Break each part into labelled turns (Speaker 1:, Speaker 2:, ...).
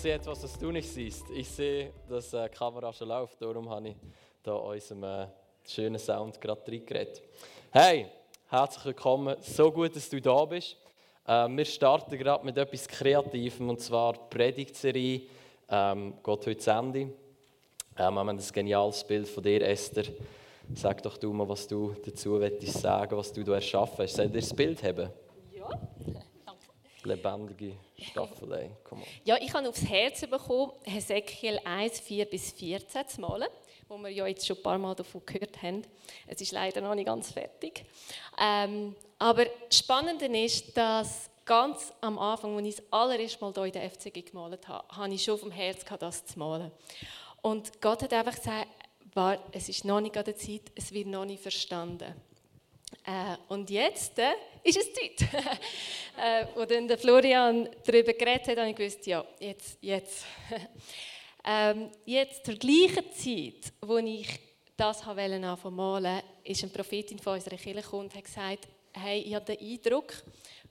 Speaker 1: sehe etwas, was du nicht siehst. Ich sehe, dass äh, die Kamera schon läuft, darum habe ich da unserem äh, schönen Sound gerade reingeredet. Hey, herzlich willkommen. So gut, dass du da bist. Äh, wir starten gerade mit etwas Kreativem, und zwar die Predigtserie ähm, «Gott heute zu Ende». Ähm, wir haben ein geniales Bild von dir, Esther. Sag doch du mal, was du dazu sagen, was du da erschaffen hast. Soll dir das Bild haben?
Speaker 2: Ja,
Speaker 1: Lebendige on.
Speaker 2: Ja, ich habe aufs Herz bekommen, Hesekiel 1, 4 bis 14 zu malen, wo wir ja jetzt schon ein paar Mal davon gehört haben. Es ist leider noch nicht ganz fertig. Ähm, aber das Spannende ist, dass ganz am Anfang, als ich das allererste Mal hier in der FCG gemalt habe, habe ich schon dem Herz gehabt, das zu malen. Und Gott hat einfach gesagt, es ist noch nicht an der Zeit, es wird noch nicht verstanden. Äh, und jetzt äh, ist es Zeit. äh, wo dann der Florian darüber geredet hat, habe ich gewusst, ja, jetzt, jetzt. ähm, jetzt zur gleichen Zeit, wo ich das anfangen wollte malen, ist eine Prophetin von unserer Kirche gekommen und hat gesagt, hey, ich habe den Eindruck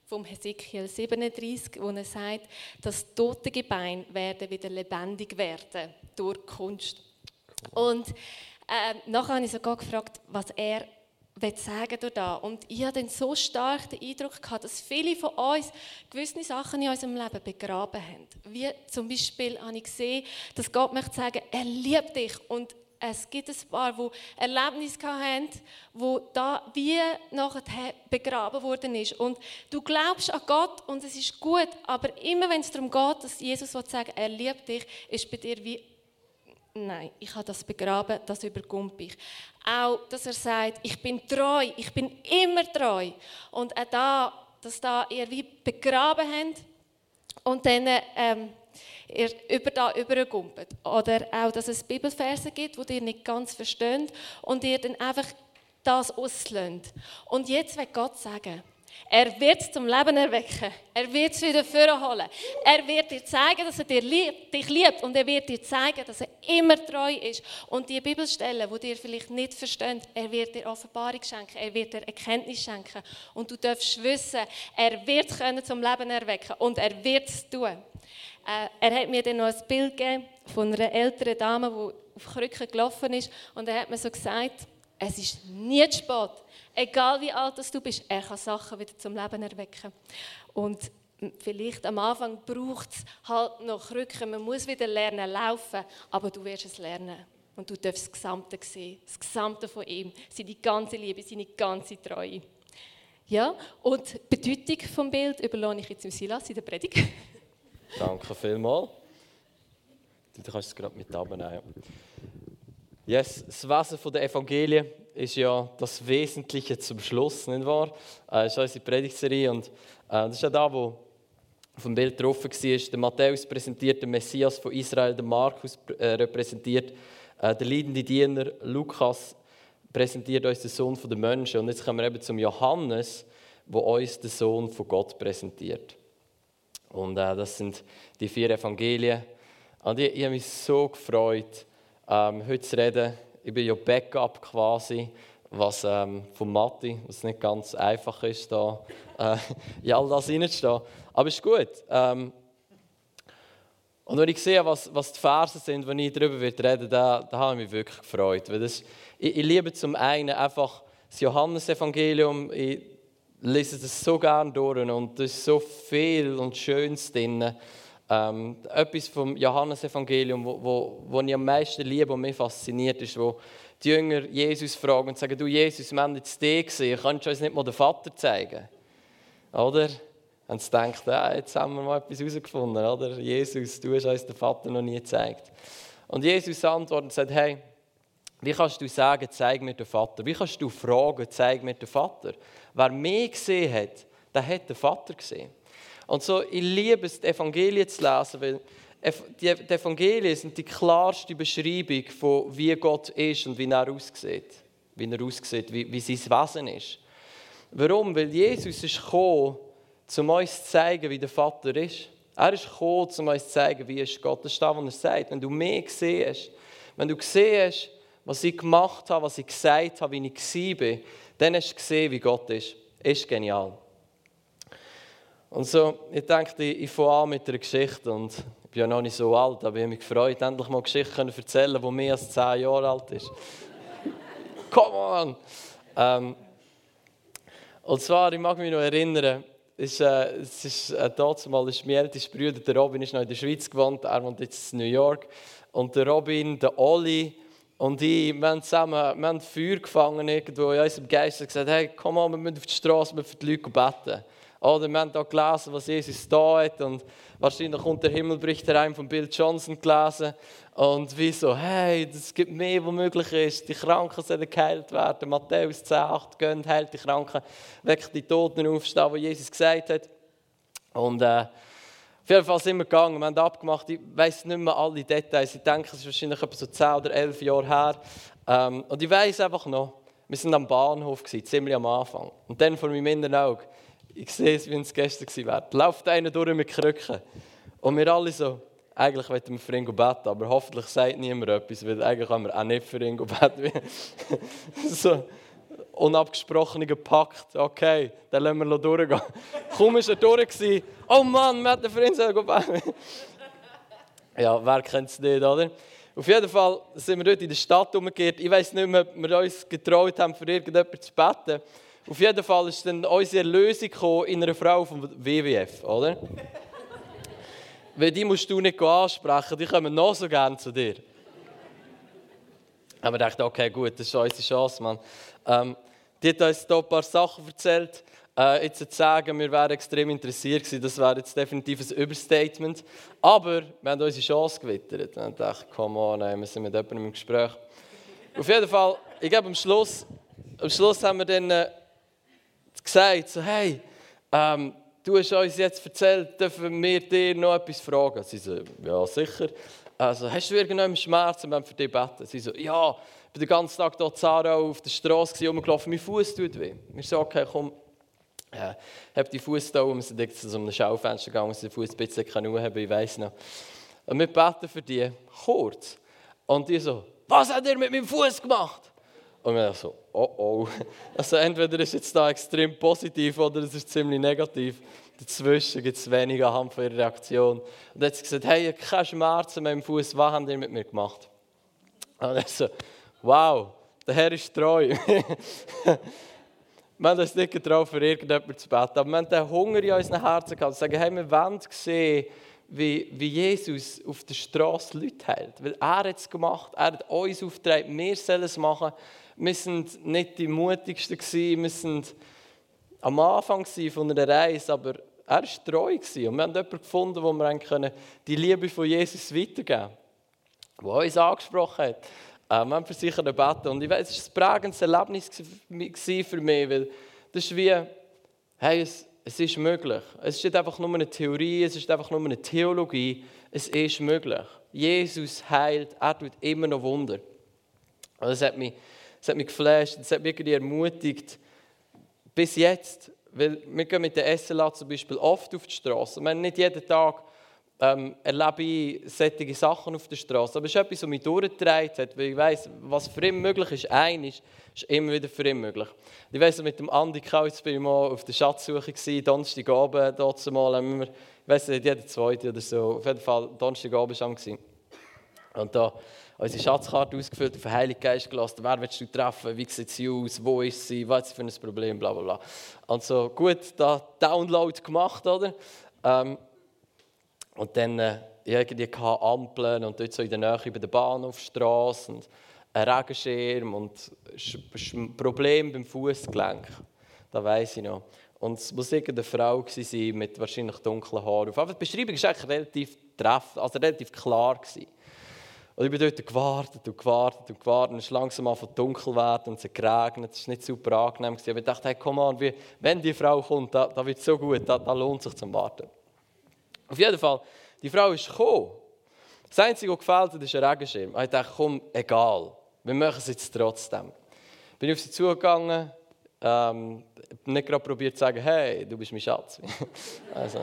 Speaker 2: vom Hesekiel 37, wo er sagt, dass tote Gebeine werden wieder lebendig werden durch Kunst. Und äh, nachher habe ich sogar gefragt, was er sagen durch da. Und ich hatte dann so stark den Eindruck gehabt, dass viele von uns gewisse Sachen in unserem Leben begraben haben. Wie zum Beispiel habe ich gesehen, dass Gott möchte sagen, er liebt dich und es gibt ein paar, die Erlebnisse haben, wo da wie nachher begraben worden ist. Und du glaubst an Gott und es ist gut, aber immer wenn es darum geht, dass Jesus sagen er liebt dich, ist bei dir wie Nein, ich habe das begraben, das überkommt ich. Auch, dass er sagt, ich bin treu, ich bin immer treu. Und auch da, dass da ihr wie begraben habt und dann ähm, ihr über da übergumpelt. Oder auch, dass es Bibelverse gibt, wo ihr nicht ganz versteht und ihr dann einfach das auslöhnt. Und jetzt will Gott sagen, er wird es zum Leben erwecken. Er wird es wieder vorholen. Er wird dir zeigen, dass er dir lieb, dich liebt und er wird dir zeigen, dass er immer treu ist. Und die Bibelstellen, die dir vielleicht nicht verstehen, er wird dir Offenbarung schenken, er wird dir Erkenntnis schenken. Und du darfst wissen, er wird es zum Leben erwecken und er wird es tun. Äh, er hat mir dann noch ein Bild gegeben von einer älteren Dame, die auf Krücken gelaufen ist. Und er hat mir so gesagt, es ist nie zu spät. Egal wie alt du bist, er kann Sachen wieder zum Leben erwecken. Und vielleicht am Anfang braucht es halt noch Krücken. Man muss wieder lernen laufen, aber du wirst es lernen. Und du darfst das Gesamte sehen, das Gesamte von ihm, seine ganze Liebe, seine ganze Treue. Ja, und die Bedeutung des Bild überlasse ich jetzt im Silas in der Predigt.
Speaker 1: Danke vielmals. Du kannst es gerade mit abnehmen. Yes, das Wesen der Evangelien ist ja das Wesentliche zum Schluss, nicht wahr? Äh, das ist unsere Predigtserie und äh, das ist ja da, wo auf dem Bild drauf war. Der Matthäus präsentiert den Messias von Israel, der Markus äh, repräsentiert äh, der leidende Diener, Lukas präsentiert uns den Sohn der Menschen und jetzt kommen wir eben zum Johannes, wo uns den Sohn von Gott präsentiert. Und äh, das sind die vier Evangelien. Und ich, ich habe mich so gefreut, ähm, heute zu reden. Ich bin ja Backup quasi, was ähm, von Matti, was nicht ganz einfach ist, da äh, in all das reinzustehen. Aber es ist gut. Ähm, und wenn ich sehe, was, was die Verse sind, wenn ich darüber reden werde, da, da habe ich mich wirklich gefreut. Weil das, ich, ich liebe zum einen einfach das Johannesevangelium. Ich lese das so gerne durch und da ist so viel und Schönes drin. Ähm, etwas vom Johannesevangelium, wo, wo, wo ich am meisten liebe und mich fasziniert, ist, wo die Jünger Jesus fragen und sagen, du Jesus, wir haben jetzt dich gesehen, kannst du uns nicht mal den Vater zeigen? Oder? Und sie denken, ja, jetzt haben wir mal etwas herausgefunden, oder? Jesus, du hast uns den Vater noch nie gezeigt. Und Jesus antwortet und sagt, hey, wie kannst du sagen, zeig mir den Vater? Wie kannst du fragen, zeig mir den Vater? Wer mich gesehen hat, der hat den Vater gesehen. Und so, ich liebe es, die Evangelien zu lesen, weil die Evangelien sind die klarste Beschreibung von wie Gott ist und wie er aussieht. Wie er aussieht, wie, wie sein Wesen ist. Warum? Weil Jesus ist gekommen, um uns zu zeigen, wie der Vater ist. Er ist gekommen, um uns zu zeigen, wie ist Gott. Das ist das, was er sagt. Wenn du mehr hast, wenn du hast, was ich gemacht habe, was ich gesagt habe, wie ich war, dann hast du gesehen, wie Gott ist. Ist genial. Und so, ich denke, ich fange an mit einer Geschichte und Ich bin ja noch nicht so alt, aber ich habe mich gefreut, endlich mal Geschichte erzählen können, die mehr als 10 Jahre alt ist. Come on! Ähm, und zwar, ich mag mich noch erinnern, ist, äh, es ist äh, mal ist mein ältester Bruder, der Robin, ist noch in der Schweiz gewohnt, er wohnt jetzt in New York. Und der Robin, der Olli und ich, wir haben zusammen wir haben Feuer gefangen irgendwo in unserem Geist und gesagt, hey, komm mal, wir müssen auf die Straße, wir für die Leute beten. Oder wir haben da gelesen, was Jesus da hat. Und wahrscheinlich kommt der Himmel bricht herein von Bill Johnson gelesen. Und wie so, hey, es gibt mehr, was möglich ist, die Kranken sollen geheilt werden, Matthäus 10, 8, gönnt, heilt die Kranken, weckt die Toten aufstehen, was Jesus gesagt hat. Und äh, auf jeden Fall sind wir gegangen, wir haben abgemacht, ich weiß nicht mehr alle Details, ich denke, es ist wahrscheinlich etwa so 10 oder 11 Jahre her. Ähm, und ich weiß einfach noch, wir waren am Bahnhof, gewesen, ziemlich am Anfang. Und dann vor meinem inneren Auge, ich sehe es, wie es gestern war. Läuft einer durch mit Krücken. Und wir alle so, eigentlich wollten wir für ihn beten, aber hoffentlich sagt niemand etwas, weil eigentlich haben wir auch nicht für ihn beten. so unabgesprochener Pakt. Okay, dann lassen wir durchgehen. Kaum war er durch. Oh Mann, wir hätten für ihn beten. ja, wer kennt es nicht, oder? Auf jeden Fall sind wir dort in der Stadt umgekehrt. Ich weiß nicht mehr, ob wir uns getraut haben, für irgendjemanden zu beten. Auf jeden Fall ist dann unsere Erlösung in einer Frau vom WWF, oder? Weil die musst du nicht ansprechen, die kommen noch so gerne zu dir. Aber ich dachte, okay, gut, das ist unsere Chance, Mann. Ähm, die hat uns hier ein paar Sachen erzählt. Äh, jetzt zu sagen, wir wären extrem interessiert gewesen, das wäre jetzt definitiv ein Überstatement. Aber wir haben unsere Chance gewittert. Und ich dachte, come on, wir sind mit jemandem im Gespräch. Auf jeden Fall, ich glaube, am Schluss, am Schluss haben wir dann äh, gesagt, so, hey, ähm, du hast uns jetzt erzählt, dürfen wir dir noch etwas fragen? Sie so, ja, sicher. Also, hast du irgendeinen Schmerz, wenn wir für dich beten? Sie so, ja, ich bin den ganzen Tag hier Zara auf der Straße rumgelaufen, mein Fuß tut weh. Wir so, okay, komm, äh, hab die Fuß da, wir sind zu einem Schaufenster gegangen, dass den Fuß ein bisschen kann ich weiß noch. Und wir beten für die, kurz. Und die so, was hat er mit meinem Fuß gemacht? Und wir so, oh oh. Also entweder ist jetzt da extrem positiv oder es ist ziemlich negativ. Dazwischen gibt es wenig anhand von ihrer Reaktion. Und dann sie gesagt, hey, ich habe keine Schmerzen mehr im Fuß, was haben die mit mir gemacht? Und er so, wow, der Herr ist treu. wir haben uns nicht getraut, für irgendjemanden zu beten, aber wir haben den Hunger in unseren Herzen gehabt, sagen, hey, wir wollen sehen, wie, wie Jesus auf der Straße Leute heilt. Weil er hat es gemacht, er hat uns aufgetragen, wir sollen es machen. Wir sind nicht die mutigsten gewesen, wir sind am Anfang von einer Reise, aber er war treu gewesen. und wir haben jemanden gefunden, wo wir können die Liebe von Jesus weitergeben, der uns angesprochen hat. Äh, wir haben für sich gebeten und ich weiß, es war ein prägendes Erlebnis für mich, weil das ist wie, hey, es, es ist möglich. Es ist nicht einfach nur eine Theorie, es ist einfach nur eine Theologie. Es ist möglich. Jesus heilt, er tut immer noch Wunder. Und das hat mich, das hat mich geflasht, das hat mich ermutigt, bis jetzt. Weil wir gehen mit der SLA zum Beispiel oft auf die Straße. Wir nicht jeden Tag ähm, erlebe ich solche Sachen auf der Straße. Aber es ist etwas, was mich durchgetragen hat, weil ich weiss, was für ihn möglich ist, ein ist, ist immer wieder für ihn möglich. Ich weiss, mit dem Andi Kautz bin ich mal auf der Schatzsuche gewesen, Donnerstagabend, dort mal, wir, ich weiss nicht, jeder zweite oder so, auf jeden Fall Donnerstagabend war ich. Und da unsere Schatzkarte ausgefüllt, auf den Heiligen Geist gelassen, wer willst du treffen, wie sieht sie aus, wo ist sie, was ist für ein Problem, bla bla bla. Und so gut, da Download gemacht, oder? Ähm, und dann äh, irgendwie Ampeln und dort so in der Nähe über der Bahnhofstrasse und ein Regenschirm und ein Problem beim Fußgelenk. Das weiß ich noch. Und es muss irgendeine Frau sein mit wahrscheinlich dunklen Haaren. Aber die Beschreibung war eigentlich relativ treffend, also relativ klar. Gewesen. Und ich bin dort gewartet und gewartet und gewartet. Und es ist langsam an von dunkel werden und es hat geregnet. Es war nicht super angenehm. Gewesen. Aber ich dachte, hey, komm an, wenn die Frau kommt, da, da wird es so gut, da, da lohnt sich zum Warten. Auf jeden Fall, die Frau ist gekommen. Das Einzige, was gefällt hat, ist ein Regenschirm. Ich dachte, komm, egal, wir machen es jetzt trotzdem. Bin auf sie zugegangen, ähm, nicht gerade probiert zu sagen, hey, du bist mein Schatz. also,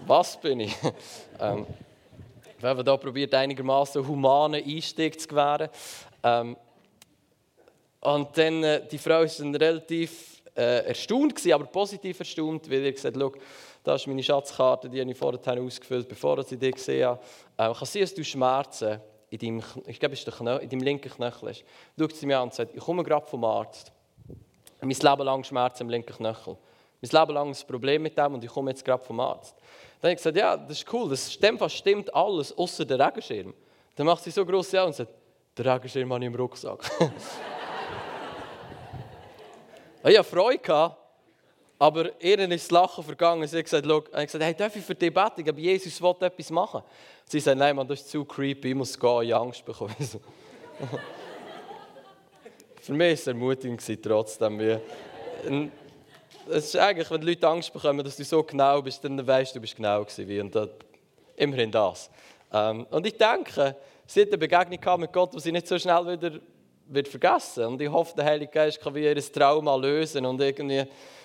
Speaker 1: was bin ich? ähm, wir haben hier probiert, einigermaßen humanen Einstieg zu gewähren. Ähm, und dann, äh, die Frau ist relativ äh, erstaunt gewesen, aber positiv erstaunt, weil er gesagt hat, da ist meine Schatzkarte, die ich vorher ausgefüllt, bevor ich die gesehen habe. Äh, kann sein, dass du Schmerzen in deinem, ich glaube, es in deinem linken Knöchel hast. Schaut sie mir an und sagt, ich komme gerade vom Arzt. Mein Leben lang Schmerzen im linken Knöchel. Mein Leben lang ein Problem mit dem und ich komme jetzt gerade vom Arzt. Dann habe ich gesagt, ja, das ist cool, das stimmt, stimmt alles, außer der Regenschirm. Dann macht sie so große Augen und sagt, der Regenschirm habe ich im Rucksack. ich hatte Freude, aber ihr ist das Lachen vergangen. Sie hat gesagt, ich gesagt hey, darf ich für dich beten? Aber Jesus will etwas machen. Sie sagt, nein, man, das ist zu creepy, ich muss gehen, ich Angst bekommen. für mich war es ermutigend trotzdem. Es ist eigentlich, wenn die Leute Angst bekommen, dass du so genau bist, dann weißt du, du bist genau gewesen. Und das, immerhin das. Ähm, und ich denke, sie hat eine Begegnung mit Gott, die sie nicht so schnell wieder wird vergessen. Und ich hoffe, der Heilige Geist kann wie ihr Trauma lösen und irgendwie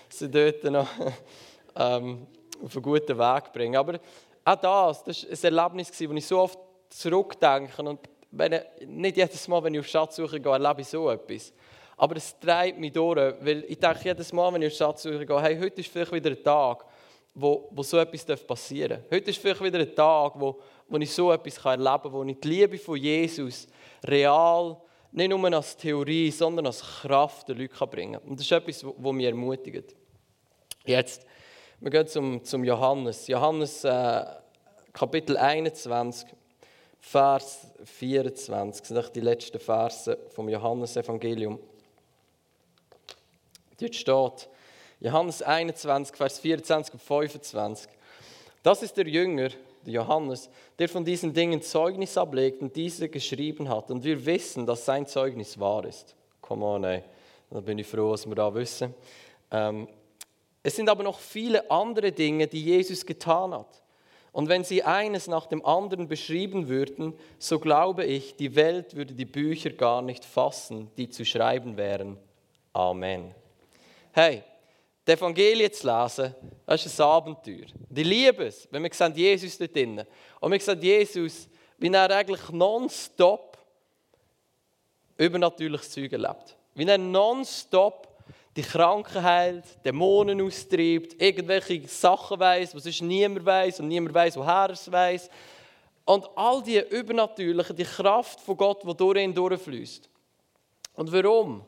Speaker 1: sie dort noch ähm, auf einen guten Weg bringen. Aber auch das, das war ein Erlebnis, das ich so oft zurückdenke. Und wenn, nicht jedes Mal, wenn ich auf Schatzsuche gehe, erlebe ich so etwas. Aber es treibt mich durch, weil ich denke jedes Mal, wenn ich auf Schatzsuche gehe, hey, heute ist vielleicht wieder ein Tag, wo, wo so etwas passieren darf. Heute ist vielleicht wieder ein Tag, wo, wo ich so etwas erleben kann, wo ich die Liebe von Jesus real, nicht nur als Theorie, sondern als Kraft der Leute bringen kann. Und das ist etwas, was mich ermutigt. Jetzt, wir gehen zum, zum Johannes. Johannes äh, Kapitel 21, Vers 24. Das sind die letzten Verse vom Johannesevangelium. Dort steht, Johannes 21, Vers 24 und 25. Das ist der Jünger, der Johannes, der von diesen Dingen Zeugnis ablegt und diese geschrieben hat. Und wir wissen, dass sein Zeugnis wahr ist. Come on, ey. Da bin ich froh, was wir da wissen. Ähm, es sind aber noch viele andere Dinge, die Jesus getan hat. Und wenn sie eines nach dem anderen beschrieben würden, so glaube ich, die Welt würde die Bücher gar nicht fassen, die zu schreiben wären. Amen. Hey, die Evangelien zu lesen, das ist ein Abenteuer. Die liebe es, wenn wir sehen Jesus dort drinnen. Und wir sehen Jesus, wie er eigentlich nonstop übernatürliches Zeug erlebt. Wie er nonstop die Kranken heilt, Dämonen austreibt, irgendwelche Sachen weiß, was sonst niemand weiß und niemand weiß, woher er es weiß. Und all die übernatürlichen, die Kraft von Gott, die durch ihn durchfließt. Und warum?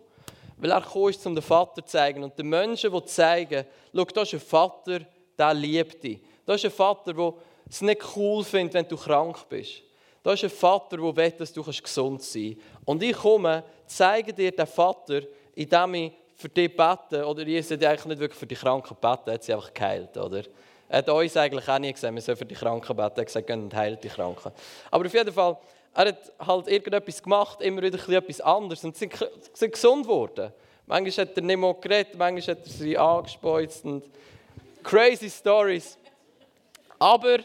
Speaker 1: Weil er gekommen ist, um den Vater zu zeigen. Und den Menschen, die zeigen, schau, da ist ein Vater, der liebt dich. Da ist ein Vater, der es nicht cool findet, wenn du krank bist. Da ist ein Vater, der will, dass du gesund sein kannst. Und ich komme, zeige dir den Vater, indem ich für dich bete. Oder Jesus hat eigentlich nicht wirklich für die Kranken beten, er hat sie einfach geheilt. Oder? Er hat uns eigentlich auch nie gesagt, wir sollen für die Kranken beten. Er hat gesagt, gehen und heilt die Kranken. Aber auf jeden Fall, er hat halt irgendetwas gemacht, immer wieder etwas anderes. Und sie sind gesund geworden. Manchmal hat er nicht mehr geredet, manchmal hat er sie angespeuzt und crazy Stories. Aber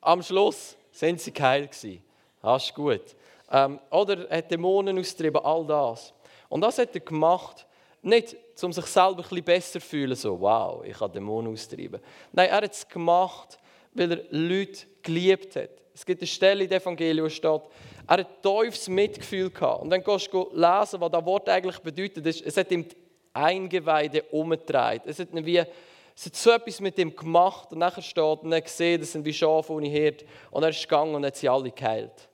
Speaker 1: am Schluss sind sie geheilt gewesen. Das ist gut. Ähm, oder er hat Dämonen austrieben, all das. Und das hat er gemacht, nicht um sich selber ein bisschen besser zu fühlen, so wow, ich habe Dämonen austrieben. Nein, er hat es gemacht, weil er Leute geliebt hat. Es gibt eine Stelle in dem Evangelium, steht, er hat tiefes Mitgefühl gehabt. Und dann gehst du lesen, was das Wort eigentlich bedeutet. Es hat ihm die Eingeweide umgedreht. Es hat, wie, es hat so etwas mit ihm gemacht. Und nachher steht, und er gesehen, das sind wie Schafe ohne Herd. Und er ist gegangen und hat sie alle geheilt.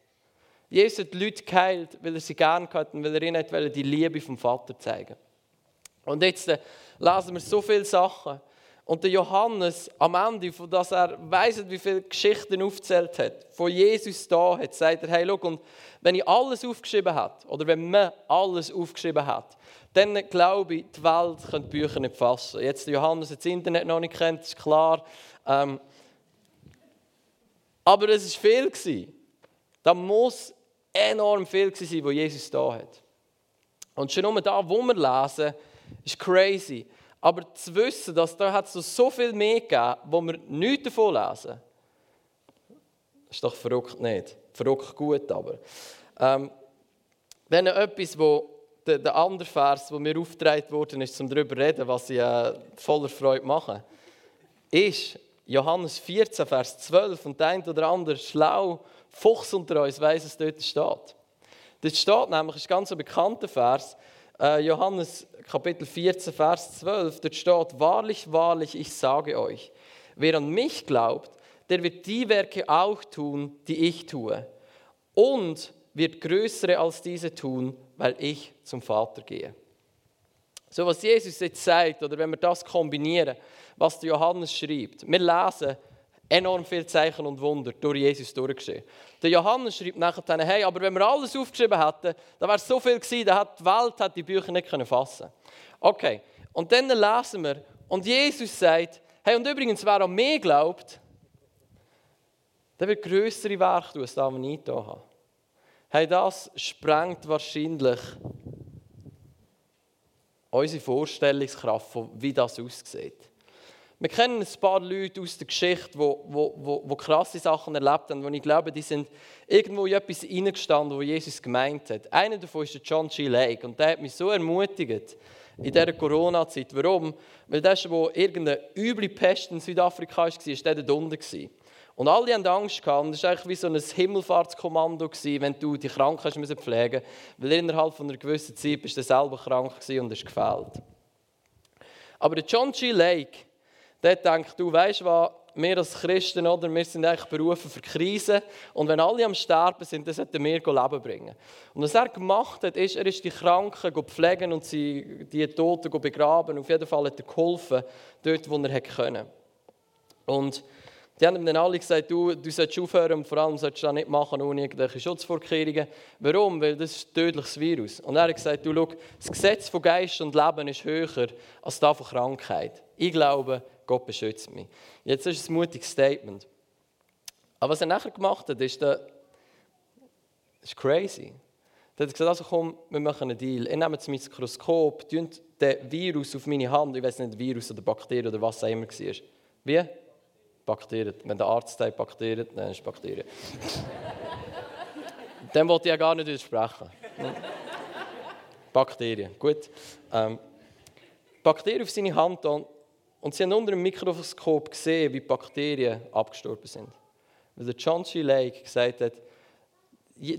Speaker 1: Jesus hat die Leute geheilt, weil er sie gern hatte und weil er ihnen die Liebe vom Vater zeigen Und jetzt äh, lesen wir so viele Sachen. Und der Johannes am Ende, von dass er weiss, wie viele Geschichten aufgezählt hat, von Jesus da hat, sagt er, hey, schau, und wenn ich alles aufgeschrieben hat oder wenn man alles aufgeschrieben hat, dann glaube ich, die Welt könnte die Bücher nicht fassen. Jetzt der Johannes das Internet noch nicht kennt, ist klar. Ähm, aber es war viel. Da muss enorm viel sein, was Jesus da hat. Und schon nur da, wo wir lesen, ist crazy. Aber zu wissen, dass da hat es so viel mehr gegeben, wo wir nichts davon lesen, ist doch verrückt nicht. Verrückt gut, aber. Ähm, wenn etwas, wo der, der andere Vers, wo mir aufgetragen worden ist, um darüber zu reden, was ich äh, voller Freude mache, ist Johannes 14, Vers 12. Und der eine oder andere schlau Fuchs unter uns weiß, es dort steht. Dort steht nämlich, ist ein ganz bekannter Vers, äh, Johannes Kapitel 14, Vers 12, dort steht, wahrlich, wahrlich, ich sage euch, wer an mich glaubt, der wird die Werke auch tun, die ich tue. Und wird größere als diese tun, weil ich zum Vater gehe. So was Jesus jetzt sagt, oder wenn wir das kombinieren, was Johannes schreibt, wir lesen enorm viele Zeichen und Wunder durch Jesus durchgeschehen. Der Johannes schreibt nachher dann, hey, aber wenn wir alles aufgeschrieben hätten, dann wäre es so viel gewesen, dann hat die Welt hat die Bücher nicht können fassen. Okay, und dann lesen wir, und Jesus sagt, hey, und übrigens, wer an mich glaubt, der wird größere Werke tun, als das, was ich hier habe. Hey, das sprengt wahrscheinlich unsere Vorstellungskraft, wie das aussieht. Wir kennen ein paar Leute aus der Geschichte, die wo, wo, wo krasse Sachen erlebt haben, wo ich glaube, die sind irgendwo in etwas hineingestanden, wo Jesus gemeint hat. Einer davon ist der John G. Lake und der hat mich so ermutigt in dieser Corona-Zeit. Warum? Weil das, wo irgendeine üble Pest in Südafrika war, war der dort unten. Und alle hatten Angst. Gehabt. Und das war eigentlich wie so ein Himmelfahrtskommando, wenn du die Kranken pflegen musst. Weil innerhalb einer gewissen Zeit bist du selber krank und hast gefehlt. Aber der John G. Lake, der denkt, du weißt was, wir als Christen, oder, wir sind eigentlich berufen für Krisen. Und wenn alle am Sterben sind, dann sollten wir Leben bringen. Und was er gemacht hat, ist, er ist die Kranken pflegen und sie, die Toten begraben. Auf jeden Fall hat er geholfen, dort, wo er konnte. Und die haben ihm dann alle gesagt, du, du solltest aufhören und vor allem solltest du das nicht machen ohne irgendwelche Schutzvorkehrungen. Warum? Weil das ist ein tödliches Virus. Und er hat gesagt, du, schau, das Gesetz von Geist und Leben ist höher als das von Krankheit. Ich glaube, Gott beschützt mich. Jetzt ist es ein mutiges Statement. Aber was er nachher gemacht hat, ist, der, ist crazy. Er hat gesagt, also komm, wir machen einen Deal. Ich nehme das Mikroskop, den Virus auf meine Hand, ich weiß nicht, Virus oder Bakterien oder was auch immer war. Wie? Bakterien. Wenn der Arzt sagt Bakterien, dann ist es Bakterien. Dem wollte ich ja gar nicht widersprechen. Bakterien, gut. Ähm, Bakterien auf seine Hand und, und sie haben unter dem Mikroskop gesehen, wie Bakterien abgestorben sind. Weil der John G. Lake gesagt hat,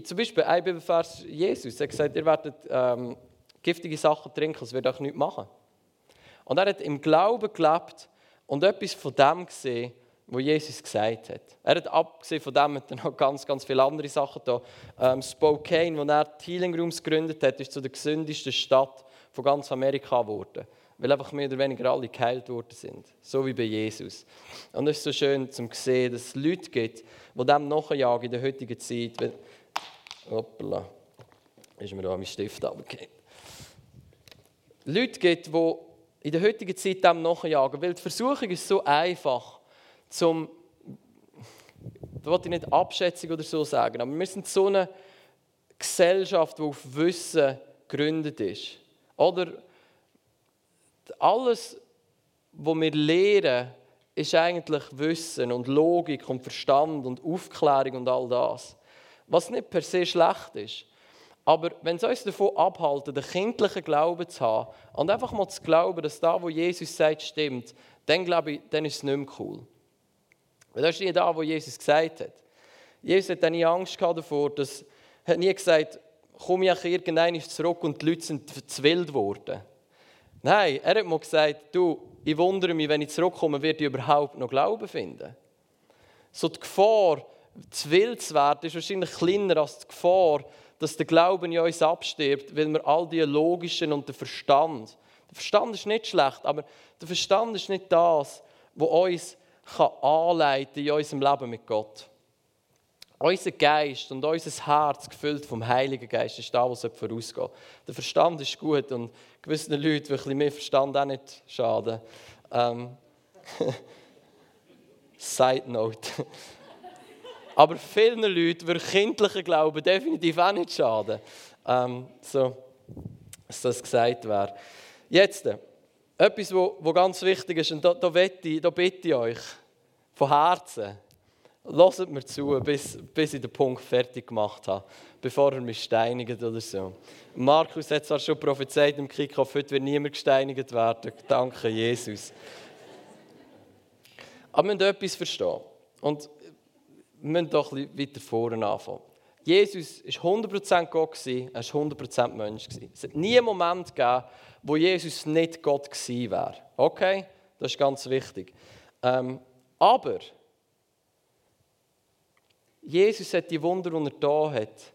Speaker 1: zum Beispiel ein Bibelvers Jesus, er hat gesagt, ihr werdet ähm, giftige Sachen trinken, das wird euch nichts machen. Und er hat im Glauben gelebt und etwas von dem gesehen, wo Jesus gesagt hat. Er hat abgesehen von dem hat er noch ganz, ganz viele andere Sachen da. Ähm, Spokane, wo er die Healing Rooms gegründet hat, ist zu der gesündesten Stadt von ganz Amerika geworden. Weil einfach mehr oder weniger alle geheilt worden sind. So wie bei Jesus. Und es ist so schön zu sehen, dass es Leute gibt, die dem nachjagen in der heutigen Zeit. Wenn, hoppla, ist mir da mein Stift abgegeben. Leute gibt, die in der heutigen Zeit dem nachjagen. Weil die Versuchung ist so einfach zum, da wollte ich nicht Abschätzung oder so sagen, aber wir sind so eine Gesellschaft, die auf Wissen gegründet ist. Oder alles, was wir lehren, ist eigentlich Wissen und Logik und Verstand und Aufklärung und all das. Was nicht per se schlecht ist. Aber wenn es uns davon abhalten, den kindlichen Glauben zu haben und einfach mal zu glauben, dass da, wo Jesus sagt, stimmt, dann glaube ich, dann ist es nicht mehr cool. Weil das ist nie da, wo Jesus gesagt hat. Jesus hat nie Angst davor, dass, hat nie gesagt, komm ich irgendwann zurück und die Leute sind zu wild geworden. Nein, er hat mal gesagt, du, ich wundere mich, wenn ich zurückkomme, wird ich überhaupt noch Glauben finden. So die Gefahr, zu wild zu werden, ist wahrscheinlich kleiner als die Gefahr, dass der Glauben in uns abstirbt, weil wir all die logischen und den Verstand, der Verstand ist nicht schlecht, aber der Verstand ist nicht das, was uns kann anleiten in unserem Leben mit Gott. Unser Geist und unser Herz, gefüllt vom Heiligen Geist, ist da, was vorausgeht. Der Verstand ist gut und gewissen Leuten, die ein bisschen mehr Verstand auch nicht schaden. Ähm, Side Note. Aber vielen Leuten wird kindlicher Glauben definitiv auch nicht schaden. Ähm, so, dass das gesagt wäre. Jetzt, etwas, was ganz wichtig ist, und da, da, ich, da bitte ich euch von Herzen, lasst mir zu, bis, bis ich den Punkt fertig gemacht habe, bevor er mich steinigt oder so. Markus hat zwar schon prophezeit im Kickoff, heute wird niemand gesteinigt werden. Danke, Jesus. Aber wir müssen etwas verstehen. Und wir müssen doch ein weiter vorne anfangen. Jesus war 100% Gott, er war 100% Mensch. Es hat nie einen Moment gegeben, wo Jesus nicht Gott gewesen wäre. Okay? Das ist ganz wichtig. Ähm, aber Jesus hat die Wunder, die er da hat,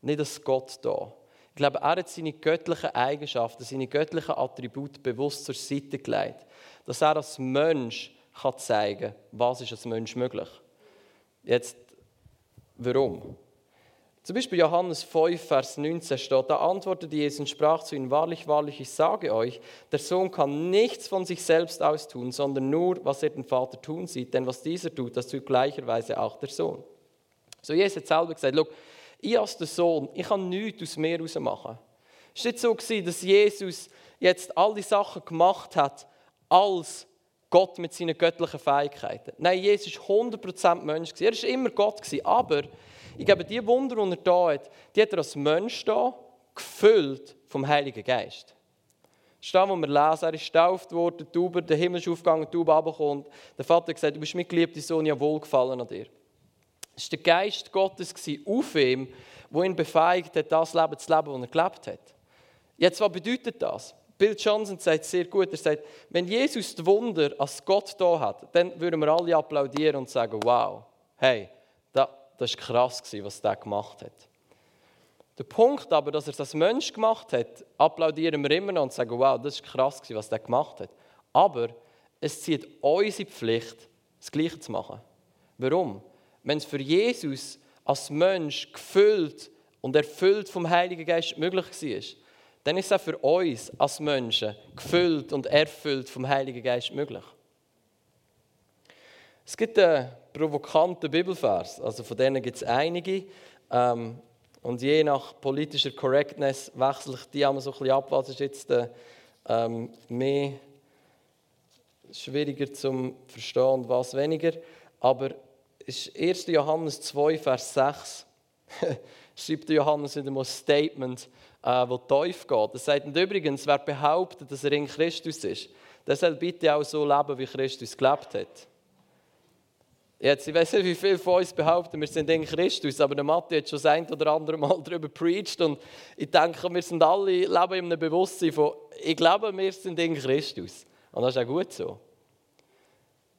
Speaker 1: nicht als Gott da. Ich glaube, er hat seine göttlichen Eigenschaften, seine göttlichen Attribute bewusst zur Seite gelegt, dass er als Mensch kann zeigen kann, was ist als Mensch möglich. Jetzt, warum? Zum Beispiel Johannes 5, Vers 19 steht, da antwortete Jesus und sprach zu ihnen, wahrlich, wahrlich, ich sage euch, der Sohn kann nichts von sich selbst aus tun, sondern nur, was er den Vater tun sieht, denn was dieser tut, das tut gleicherweise auch der Sohn. So Jesus hat selber gesagt, ich als der Sohn, ich kann nichts aus mir heraus machen. Es war nicht so, dass Jesus jetzt all die Sachen gemacht hat, als Gott mit seinen göttlichen Fähigkeiten. Nein, Jesus war 100% Mensch. Er war immer Gott, aber ich glaube, die Wunder, die er da hat, die hat er als Mensch da, gefüllt vom Heiligen Geist. Das ist das, was wir lesen. Er ist getauft worden, Tauber, der Himmel ist aufgegangen, die Taube runterkommt. Der Vater hat gesagt, du bist mein geliebter Sohn, ja wohlgefallen an dir. Es war der Geist Gottes auf ihm, der ihn befähigt hat, das Leben zu leben, das er gelebt hat. Jetzt, was bedeutet das? Bill Johnson sagt sehr gut, er sagt, wenn Jesus das Wunder als Gott da hat, dann würden wir alle applaudieren und sagen, wow, hey, das war krass, was der gemacht hat. Der Punkt aber, dass er als Mensch gemacht hat, applaudieren wir immer noch und sagen, wow, das ist krass, was der gemacht hat. Aber es zieht unsere Pflicht, das Gleiche zu machen. Warum? Wenn es für Jesus als Mensch gefüllt und erfüllt vom Heiligen Geist möglich war, dann ist es auch für uns als Menschen gefüllt und erfüllt vom Heiligen Geist möglich. Es gibt einen provokanten Bibelvers, also von denen gibt es einige. Ähm, und je nach politischer Correctness wechsle ich die einmal so ein bisschen ab, was ist jetzt äh, ähm, mehr schwieriger zu verstehen und was weniger. Aber ist 1. Johannes 2, Vers 6. schreibt Johannes in einem Statement, äh, wo tief geht. Er sagt, und übrigens, wer behauptet, dass er in Christus ist, der soll bitte auch so leben, wie Christus gelebt hat. Jetzt, ich weiß nicht, wie viele von uns behaupten, wir sind in Christus, aber der Matthi hat schon das ein oder andere Mal darüber preached und ich denke, wir sind alle leben in einem Bewusstsein von, ich glaube, wir sind in Christus. Und das ist auch gut so.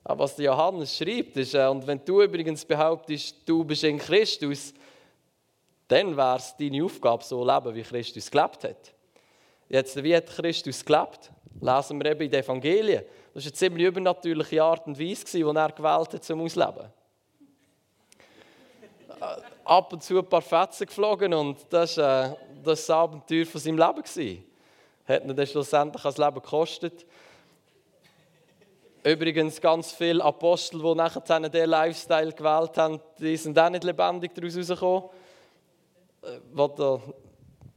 Speaker 1: Aber was Johannes schreibt, ist, äh, und wenn du übrigens behauptest, du bist in Christus, dann wäre es deine Aufgabe, so leben, wie Christus gelebt hat. Jetzt, wie hat Christus gelebt? Lesen wir eben in den Evangelien. Das war eine ziemlich übernatürliche Art und Weise, die er gewählt hat zum Ausleben. Äh, ab und zu ein paar Fetzen geflogen und das war äh, das Abenteuer von seinem Leben. Hat ihn dann schlussendlich das Leben gekostet. Übrigens, ganz viele Apostel, die nachher diesen Lifestyle gewählt haben, die sind auch nicht lebendig daraus rausgekommen. Ich äh, wollte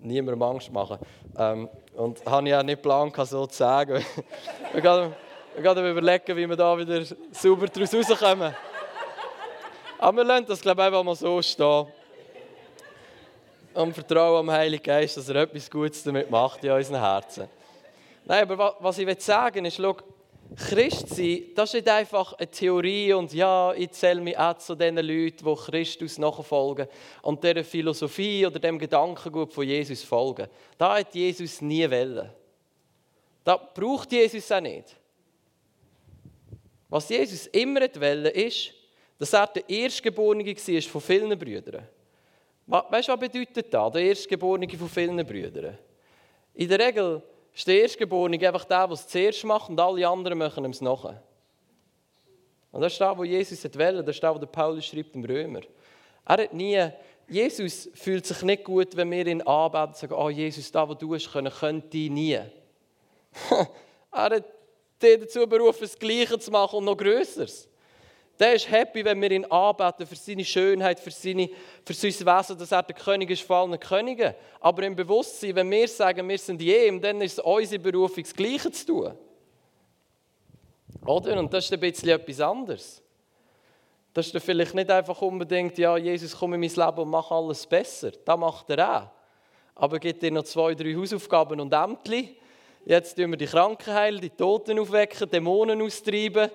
Speaker 1: niemandem Angst machen. Ähm, und habe ich auch nicht geplant, so zu sagen. Wir gehen überlegen, wie wir da wieder sauber daraus rauskommen. Aber wir lassen das, glaube ich, einfach mal so stehen. Und vertrauen am Heiligen Geist, dass er etwas Gutes damit macht in unseren Herzen. Nein, aber was ich sagen will, ist, schau, Christ sein, das ist nicht einfach eine Theorie und ja, ich zähle mich auch zu den Leuten, die Christus nachfolgen und dieser Philosophie oder dem Gedankengut von Jesus folgen. Da hat Jesus nie wollen. Da braucht Jesus auch nicht. Was Jesus immer wollte, ist, dass er der Erstgeborene war von vielen Brüdern. Weißt du, was bedeutet das, der Erstgeborene von vielen Brüdern? In der Regel ist der Erstgeborene einfach der, der es zuerst macht und alle anderen machen es nachher. Und das ist das, was Jesus wollte, das ist das, was Paulus schreibt im Römer. Er hat nie, Jesus fühlt sich nicht gut, wenn wir ihn anbeten und sagen, oh Jesus, das, was du hast können, könnte ich nie. er hat den dazu berufen, das Gleiche zu machen und noch Größeres. Der ist happy, wenn wir ihn anbeten für seine Schönheit, für, seine, für sein Wesen, dass er der König ist von allen Königen. Aber im Bewusstsein, wenn wir sagen, wir sind jedem, dann ist es unsere Berufung, das Gleiche zu tun. Oder? Und das ist ein bisschen etwas anderes. Das ist vielleicht nicht einfach unbedingt, ja, Jesus, komm in mein Leben und mach alles besser. Das macht er auch. Aber er gibt dir noch zwei, drei Hausaufgaben und Ämter Jetzt tun wir die Kranken heilen, die Toten aufwecken, Dämonen austreiben.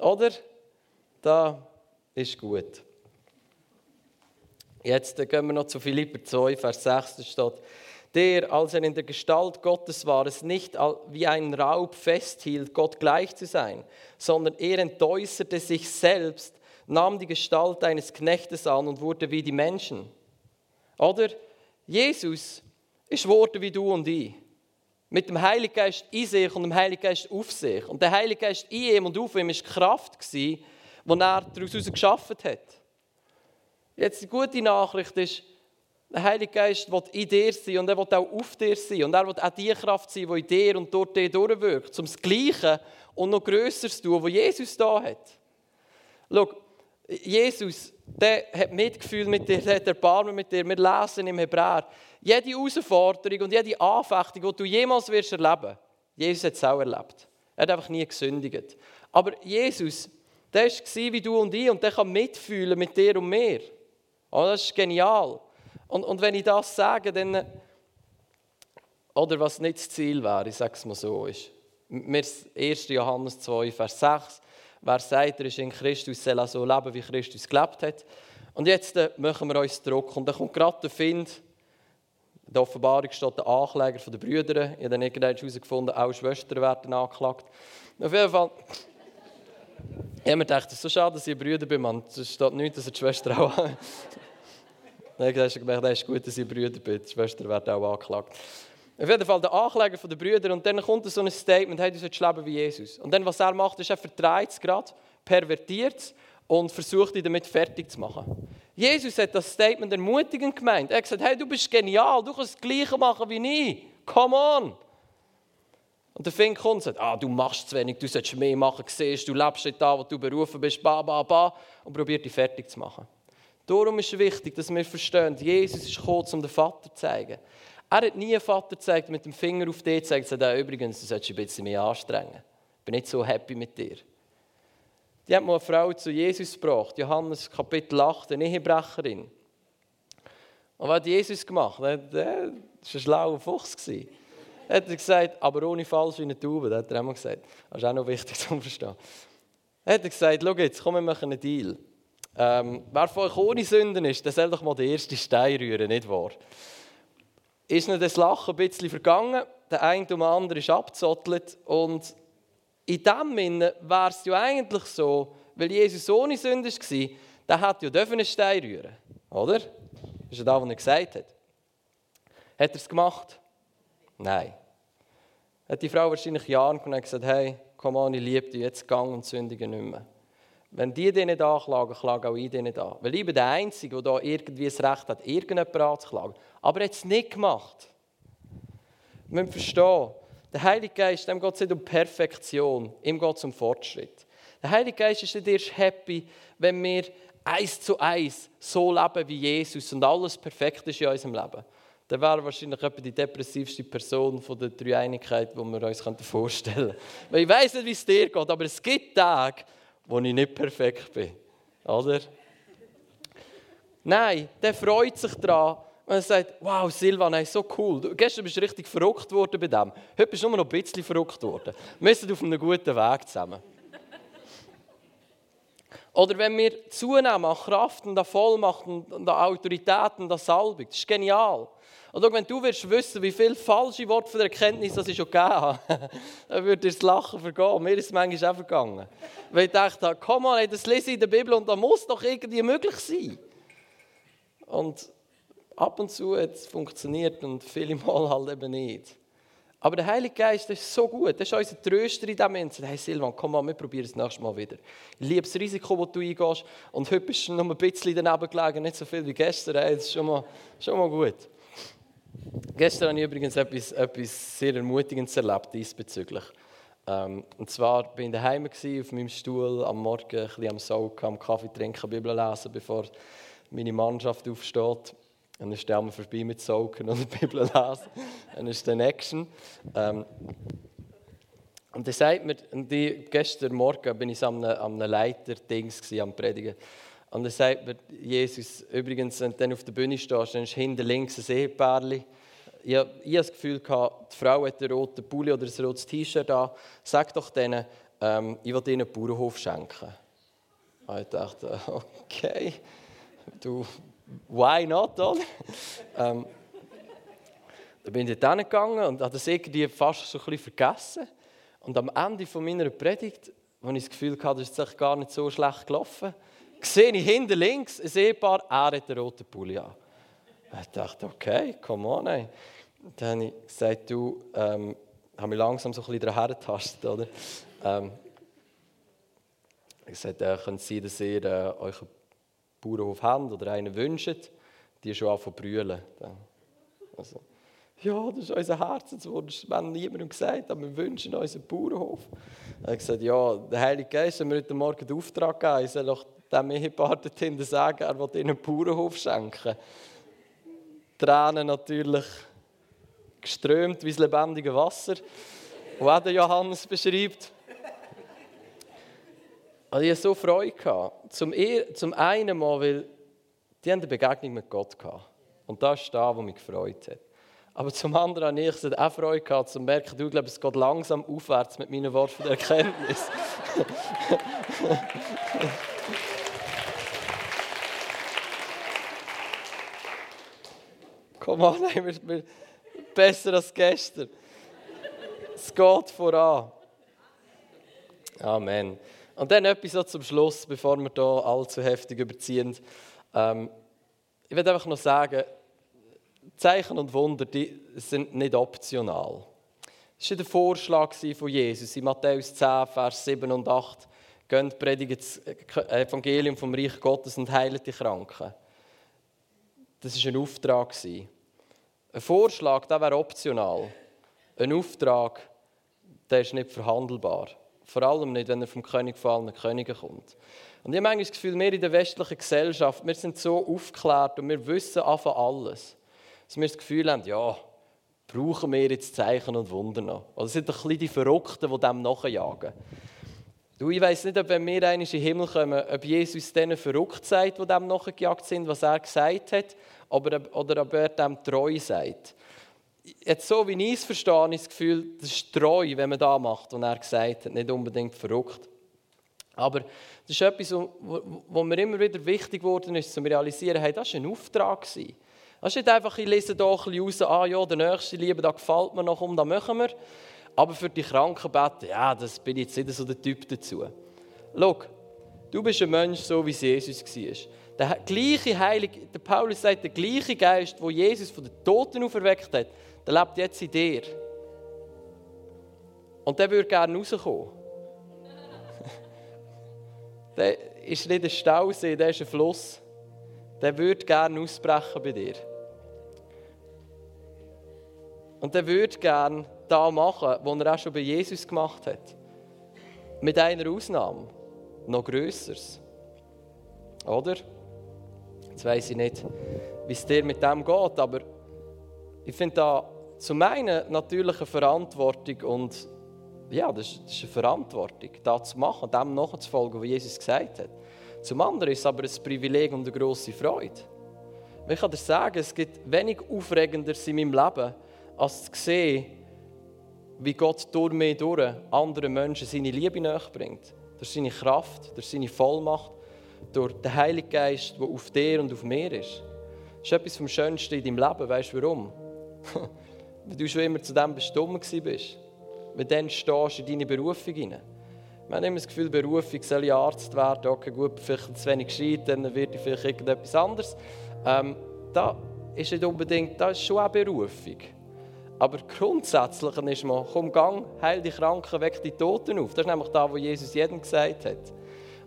Speaker 1: Oder? Da ist gut. Jetzt gehen wir noch zu Philipper 2, Vers 6, da steht, der, als er in der Gestalt Gottes war, es nicht wie ein Raub festhielt, Gott gleich zu sein, sondern er entäußerte sich selbst, nahm die Gestalt eines Knechtes an und wurde wie die Menschen. Oder Jesus ist geworden wie du und ich. Mit dem Heiligen Geist in sich und dem Heiligen Geist auf sich. Und der Heilige Geist in ihm und auf ihm war Kraft, die er daraus geschaffen hat. Jetzt die gute Nachricht ist, der Heilige Geist will in dir sein und er will auch auf dir sein. Und er will auch die Kraft sein, die in dir und dort dir durchwirkt, um das Gleiche und noch Größeres zu tun, was Jesus da hat. Schau, Jesus, der hat Mitgefühl mit dir, der hat Erbarmen mit dir. Wir lesen im Hebräer, jede Herausforderung und jede Anfechtung, die du jemals wirst erleben Jesus hat es auch erlebt. Er hat einfach nie gesündigt. Aber Jesus, der war wie du und ich und der kann mitfühlen mit dir und mir. Oh, das ist genial. Und, und wenn ich das sage, dann. Oder was nicht das Ziel wäre, ich sage es mal so, ist. 1. Johannes 2, Vers 6. Wer sagt, er ist in Christus, soll so leben, wie Christus gelebt hat. Und jetzt äh, machen wir uns Druck. Und dann kommt gerade der Find. In der Offenbarung steht der Ankläger der Brüder. Ich habe dann irgendwann herausgefunden, auch Schwestern werden angeklagt. Auf jeden Fall. Ich habe mir gedacht, es ist so schade, dass ich Brüder bin, man. Es steht nichts, dass er die Schwester auch. Dann hast du gemerkt, es ist gut, dass ich Brüder bin. Die Schwester wird auch angeklagt. Auf jeden Fall der Ankläger der Brüder und dann kommt so ein Statement, hey, du sollst leben wie Jesus. Und dann, was er macht, ist, er vertreibt es gerade, pervertiert es und versucht, ihn damit fertig zu machen. Jesus hat das Statement ermutigend gemeint. Er hat gesagt, hey, du bist genial, du kannst das Gleiche machen wie ich. Come on! Und der Fink kommt und sagt, ah, du machst zu wenig, du solltest mehr machen, siehst, du lebst nicht da, wo du berufen bist, ba, ba, ba, und probiert dich fertig zu machen. Darum ist es wichtig, dass wir verstehen, Jesus ist gekommen, um den Vater zu zeigen. Er hat nie einen Vater gezeigt, mit dem Finger auf dich gezeigt, und gesagt, übrigens, du solltest ein bisschen mehr anstrengen. Ich bin nicht so happy mit dir. Die hat mal eine Frau zu Jesus gebracht, Johannes Kapitel 8, eine Ehebrecherin. Und was hat Jesus gemacht? Er war ein schlauer Fuchs. Er hat gesagt, aber ohne Falsch wie eine Taube, hat er immer gesagt. Das ist auch noch wichtig zu verstehen. Er hat gesagt, schau jetzt, komm, wir machen einen Deal. Ähm, wer von euch ohne Sünden ist, der soll doch mal den ersten Stein rühren, nicht wahr? Ist nicht das Lachen ein bisschen vergangen, der eine um den anderen ist abgezottelt und in dem Sinne wäre es ja eigentlich so, weil Jesus ohne Sünde war, der hätte ja einen Stein rühren oder? Das ist ja das, was er gesagt hat. Hat er es gemacht? Nein. Hat die Frau wahrscheinlich Jahre und gesagt, hey, komm an, ich liebe dich, jetzt gang und sündige nicht mehr. Wenn die dich nicht anklagen, klage auch ich dich nicht an. Weil ich bin der Einzige, der da irgendwie das Recht hat, irgendjemanden anzuklagen. Aber er hat es nicht gemacht. Wir müssen verstehen, der Heilige Geist, dem geht es nicht um Perfektion, ihm geht es um Fortschritt. Der Heilige Geist ist nicht erst happy, wenn wir eins zu eins so leben wie Jesus und alles perfekt ist in unserem Leben. Dann wäre wahrscheinlich etwa die depressivste Person von der Dreieinigkeit, die wir uns vorstellen können. Weil ich weiß nicht, wie es dir geht, aber es gibt Tage, wo ich nicht perfekt bin. Oder? Nein, der freut sich daran, wenn er sagt, wow, Silvan, hey, so cool. Du, gestern bist du richtig verrückt worden bei dem. Heute bist du nur noch ein bisschen verrückt worden. Wir sind auf einem guten Weg zusammen. Oder wenn wir zunehmen an Kraft und an Vollmacht und an Autorität und an Salbung, das ist genial. Und wenn du willst wissen, wie viele falsche Worte von der Erkenntnis das ich schon gegeben habe, dann würde dir das Lachen vergehen. Mir ist es manchmal auch vergangen. Weil ich dachte, komm mal, das lese ich in der Bibel und da muss doch irgendwie möglich sein. Und ab und zu hat es funktioniert und viele Mal halt eben nicht. Aber der Heilige Geist ist so gut. Das ist unser Tröster in diesem Moment. Hey Silvan, komm mal, wir probieren es nächstes Mal wieder. Ich liebe das Risiko, das du eingehst. Und heute bist du noch ein bisschen daneben gelegen, nicht so viel wie gestern. Das ist schon mal, schon mal gut. Gestern habe ich übrigens etwas, etwas sehr Ermutigendes erlebt diesbezüglich. Ähm, und zwar war ich daheim auf meinem Stuhl am Morgen, ein bisschen am Saug, am Kaffee trinken, Bibel lesen, bevor meine Mannschaft aufsteht. Und dann stellen wir vorbei mit Saugen und Bibel lesen. dann ist dann Action. Ähm, und er sagt mir, und die, gestern Morgen bin ich am einem, Leiter-Dings am Predigen. Und dann sagt mir Jesus, übrigens, wenn du dann auf der Bühne stehst, dann ist hinter links ein Ehepärchen. Ich, ich habe das Gefühl, gehabt, die Frau hat einen roten Pulli oder ein rotes T-Shirt an. Sag doch denen, ähm, ich will ihnen einen Bauernhof schenken. Und ich dachte, okay, du why not, ähm, dann bin ich dort gegangen und habe das irgendwie fast so ein bisschen vergessen. Und am Ende meiner Predigt, wo ich das Gefühl hatte, das ist gar nicht so schlecht gelaufen, sehe ich hinten links ein Ehepaar, er hat einen roten Pulli an. Ich dachte, okay, come on. Ey. Dann habe ich gesagt, du, ähm, habe mich langsam so ein bisschen daran getastet, oder? Ähm, ich sagte, äh, könnte es sein, dass ihr äh, euch einen Bauernhof habt oder einen wünscht, die schon anfangen zu brüllen. Also, ja, das ist unser Herzenswunsch. Wir haben niemandem gesagt, aber wir wünschen uns einen Bauernhof. Er hat gesagt, ja, der Heilige Geist hat mir heute Morgen den Auftrag gegeben, ich soll doch dem Ehepaar dort hinten sagen, er will ihnen einen Bauernhof schenken. Tränen natürlich geströmt wie das lebendige Wasser, auch der Johannes beschreibt. Also ich hatte so Freude. Zum, zum einen mal, weil die eine Begegnung mit Gott gehabt. Und das ist da, was mich gefreut hat. Aber zum anderen habe ich auch Freude gehabt, zu merken, du glaubst, es geht langsam aufwärts mit meinen Worten der Erkenntnis. Komm on, wir, besser als gestern. Es geht voran. Amen. Und dann etwas so zum Schluss, bevor wir hier allzu heftig überziehen. Ähm, ich will einfach noch sagen, Zeichen und Wunder die sind nicht optional. Das war der Vorschlag von Jesus in Matthäus 10, Vers 7 und 8. Geht, predigt das Evangelium vom Reich Gottes und heilt die Kranken. Das war ein Auftrag. Ein Vorschlag, der wäre optional. Ein Auftrag, der ist nicht verhandelbar. Vor allem nicht, wenn er vom König von allen Königen kommt. Und ich habe manchmal das Gefühl, wir in der westlichen Gesellschaft, wir sind so aufgeklärt und wir wissen einfach alles dass wir das Gefühl haben, ja, brauchen wir jetzt Zeichen und Wunder noch? Oder sind ein bisschen die Verrückten, die dem nachjagen. Du, ich weiss nicht, ob wenn wir einmal in den Himmel kommen, ob Jesus denen verrückt sagt, die dem nachgejagt sind, was er gesagt hat, oder, oder ob er dem treu sagt. Jetzt so wie ich es verstehe, ich das Gefühl, das ist treu, wenn man das macht, was er gesagt hat, nicht unbedingt verrückt. Aber das ist etwas, was mir immer wieder wichtig geworden ist, zu realisieren, hey, das war ein Auftrag. Das ist nicht einfach, ich lese hier ein bisschen raus, ah ja, der nächste Liebe, da gefällt mir noch, um, da machen wir. Aber für die Kranken beten, ja, das bin ich jetzt nicht so der Typ dazu. Schau, du bist ein Mensch, so wie Jesus war. Der gleiche Heilige, der Paulus sagt, der gleiche Geist, wo Jesus von den Toten auferweckt hat, der lebt jetzt in dir. Und der würde gerne rauskommen. der ist nicht ein Stausee, der ist ein Fluss der würde gerne ausbrechen bei dir. Und der würde gerne da machen, was er auch schon bei Jesus gemacht hat. Mit einer Ausnahme. Noch Größeres. Oder? Jetzt weiß ich nicht, wie es dir mit dem geht, aber ich finde da zum einen natürlich eine Verantwortung und ja, das ist, eine Verantwortung, das zu machen, dem nachzufolgen, was Jesus gesagt hat. Zum anderen ist es aber ein Privileg und eine grosse Freude. Ich kann dir sagen, es gibt wenig Aufregender in meinem Leben, als zu sehen, wie Gott durch mich durch anderen Menschen seine Liebe nachbringt. Durch seine Kraft, durch seine Vollmacht, durch den Heiligen Geist, der auf dir und auf mir ist. Das ist etwas vom Schönsten in deinem Leben. Weißt du warum? Weil du schon immer zu dem bestimmt bist. Weil dann stehst du in deine Berufung hinein. Wir haben immer das Gefühl, Berufung soll ich Arzt werden. Okay, gut, vielleicht zu wenig gescheit, dann wird ich vielleicht irgendetwas anderes. Ähm, da ist nicht unbedingt, das ist schon eine Berufung. Aber grundsätzlich ist man, komm, gang, heil die Kranken, weg die Toten auf. Das ist nämlich das, was Jesus jedem gesagt hat.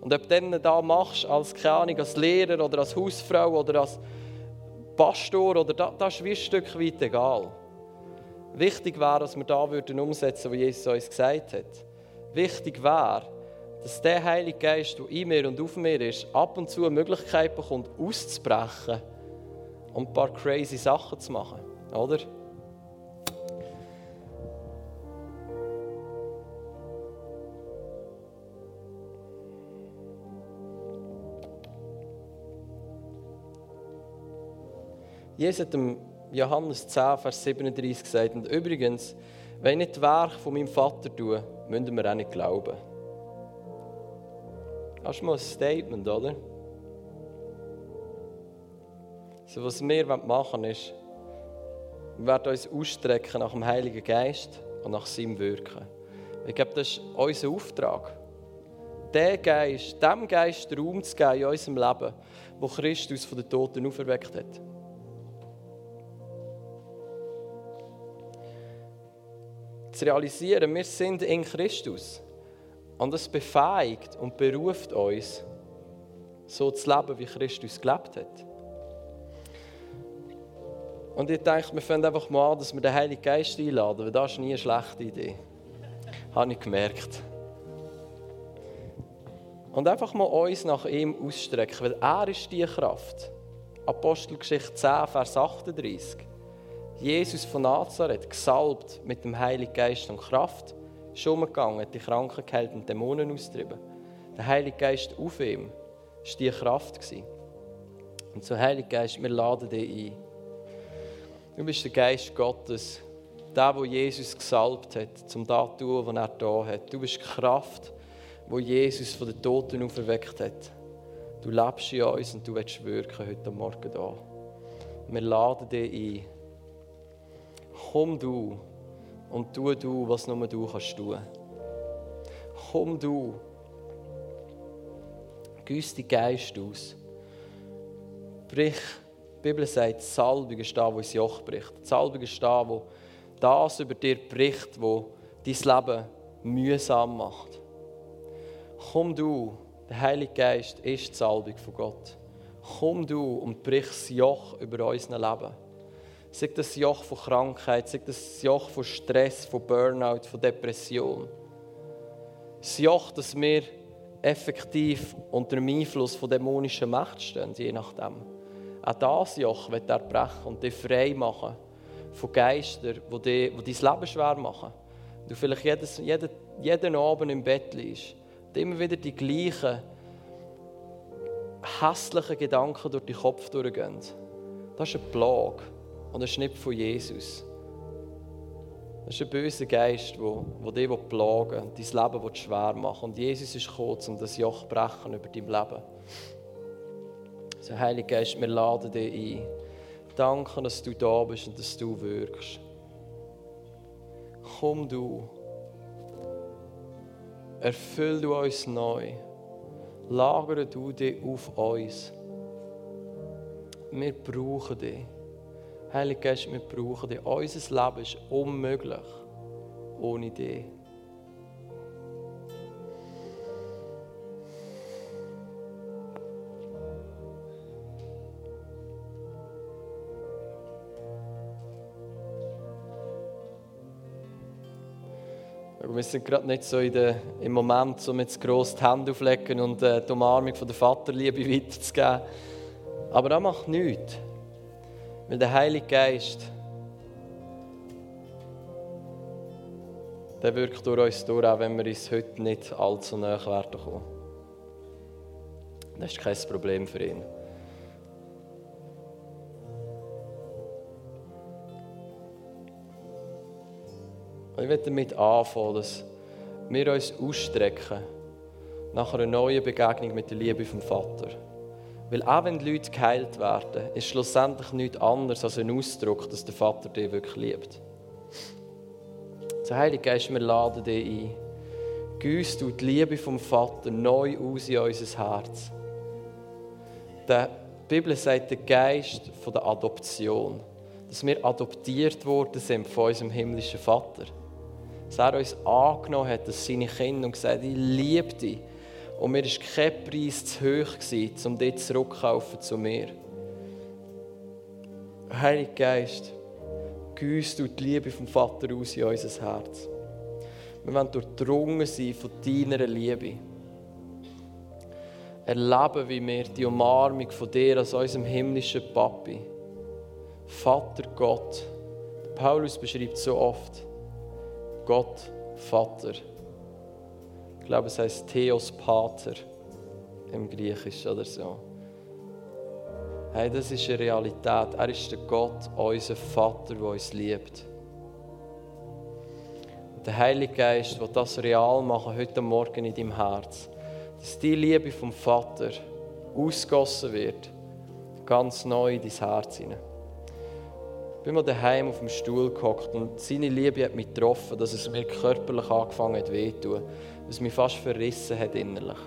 Speaker 1: Und ob du das da machst, als, keine Ahnung, als Lehrer oder als Hausfrau oder als Pastor, oder das, das ist wie ein Stück weit egal. Wichtig wäre, dass wir da würden umsetzen, was Jesus uns gesagt hat. Wichtig wäre, dass der Heilige Geist, der in mir und auf mir ist, ab und zu eine Möglichkeit bekommt, auszubrechen und ein paar crazy Sachen zu machen. Oder? Jesus hat dem Johannes 10, Vers 37 gesagt, und übrigens, wenn ich nicht Werk von meinem Vater tue, müssen wir auch nicht glauben. Das ist mal ein Statement, oder? So, was wir machen wollen, ist, wir werden uns ausstrecken nach dem Heiligen Geist und nach seinem Wirken. Ich glaube, das ist unser Auftrag. Den Geist, dem Geist Raum zu geben in unserem Leben, wo Christus von den Toten auferweckt hat. Zu realisieren, wir sind in Christus. Und das befähigt und beruft uns, so zu leben, wie Christus gelebt hat. Und ich denke, wir fangen einfach mal an, dass wir den Heiligen Geist einladen, weil das ist nie eine schlechte Idee. Habe ich gemerkt. Und einfach mal uns nach ihm ausstrecken, weil er ist die Kraft. Apostelgeschichte 10, Vers 38. Jesus von Nazareth, gesalbt mit dem Heiligen Geist und Kraft, ist umgegangen, hat die Kranken geheilt und Dämonen austrieben. Der Heilige Geist auf ihm war die Kraft. Und so, Heiliger Geist, wir laden dich ein. Du bist der Geist Gottes, der, wo Jesus gesalbt hat, zum das zu tun, was er da hat. Du bist die Kraft, wo Jesus von den Toten auferweckt hat. Du lebst in uns und du willst wirken heute Morgen da. Wir laden dich ein. Komm du und tu du, was nur du kannst tun. Komm du. Güss die Geist aus. Brich. Die Bibel sagt, Salbung ist da, wo das Joch bricht. Salbung ist da, wo das über dir bricht, wo dein Leben mühsam macht. Komm du, der Heilige Geist ist die Salbung von Gott. Komm du und brich das Joch über unser Leben. Sei das Joch von Krankheit, sei das Joch von Stress, von Burnout, von Depression. Das Joch, dass wir effektiv unter dem Einfluss von dämonischer Macht stehen, je nachdem. Auch das Joch wird er brechen und dich frei machen von Geistern, die, die dein Leben schwer machen. Du vielleicht jedes, jeden, jeden Abend im Bett liegst und immer wieder die gleichen hässlichen Gedanken durch den Kopf durchgehen. Das ist eine Plage. Und das ist nicht von Jesus. Das ist ein böser Geist, der dich plagen und dein Leben schwer machen Und Jesus ist gekommen, um das Joch zu brechen über dein Leben. So, Heiliger Geist, wir laden dich ein. Danke, dass du da bist und dass du wirkst. Komm du. Erfüll du uns neu. Lagere du dich auf uns. Wir brauchen dich. Heilige Geist, wir brauchen dich. Unser Leben ist unmöglich ohne dich. Wir sind gerade nicht so der, im Moment, um jetzt gross die Hände auflegen und äh, die Umarmung von der Vaterliebe weiterzugeben. Aber das macht nichts. Weil der Heilige Geist, der wirkt durch uns durch, auch wenn wir uns heute nicht allzu nahe werden kommen. Das ist kein Problem für ihn. Ich will damit anfangen, dass wir uns ausstrecken nach einer neuen Begegnung mit der Liebe vom Vater. Weil auch wenn die Leute geheilt werden, ist schlussendlich nichts anderes als ein Ausdruck, dass der Vater dich wirklich liebt. Der Heilige Geist, wir laden dich ein. Güss du die Liebe vom Vater neu aus in unser Herz. Die Bibel sagt, der Geist von der Adoption. Dass wir adoptiert worden sind von unserem himmlischen Vater. Dass er uns angenommen hat, dass seine Kinder und gesagt ich liebe dich. Und mir war kein Preis zu hoch, um dich zurückzukaufen zu mir. Heiliger Geist, gieß du die Liebe vom Vater aus in unser Herz. Wir wollen durchdrungen sein von deiner Liebe. Erleben, wie wir die Umarmung von dir als unserem himmlischen Papi, Vater Gott, Paulus beschreibt so oft, Gott, Vater, glaube, es heißt Theos Pater im Griechischen oder so. Hey, das ist eine Realität. Er ist der Gott, unser Vater, der uns liebt. Und der Heilige Geist wird das real machen heute Morgen in deinem Herz. Dass die Liebe vom Vater ausgossen wird. ganz neu in dein Herz hinein. Ich bin mal daheim auf dem Stuhl gehockt und seine Liebe hat mich getroffen, dass es mir körperlich angefangen hat weh zu tun, es mich fast verrissen hat innerlich.